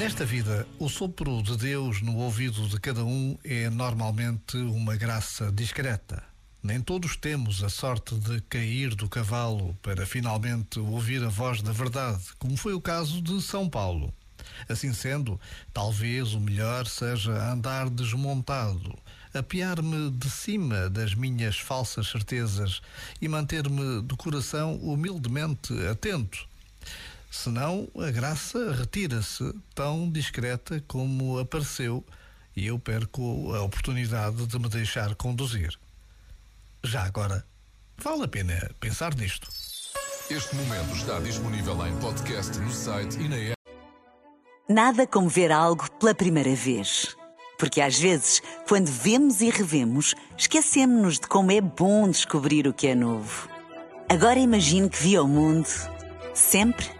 Nesta vida, o sopro de Deus no ouvido de cada um é normalmente uma graça discreta. Nem todos temos a sorte de cair do cavalo para finalmente ouvir a voz da verdade, como foi o caso de São Paulo. Assim sendo, talvez o melhor seja andar desmontado, apiar-me de cima das minhas falsas certezas e manter-me do coração humildemente atento senão a graça retira-se tão discreta como apareceu e eu perco a oportunidade de me deixar conduzir. Já agora, vale a pena pensar nisto. Este momento está disponível em podcast no site e na app. Nada como ver algo pela primeira vez. Porque às vezes, quando vemos e revemos, esquecemos-nos de como é bom descobrir o que é novo. Agora imagine que viu o mundo sempre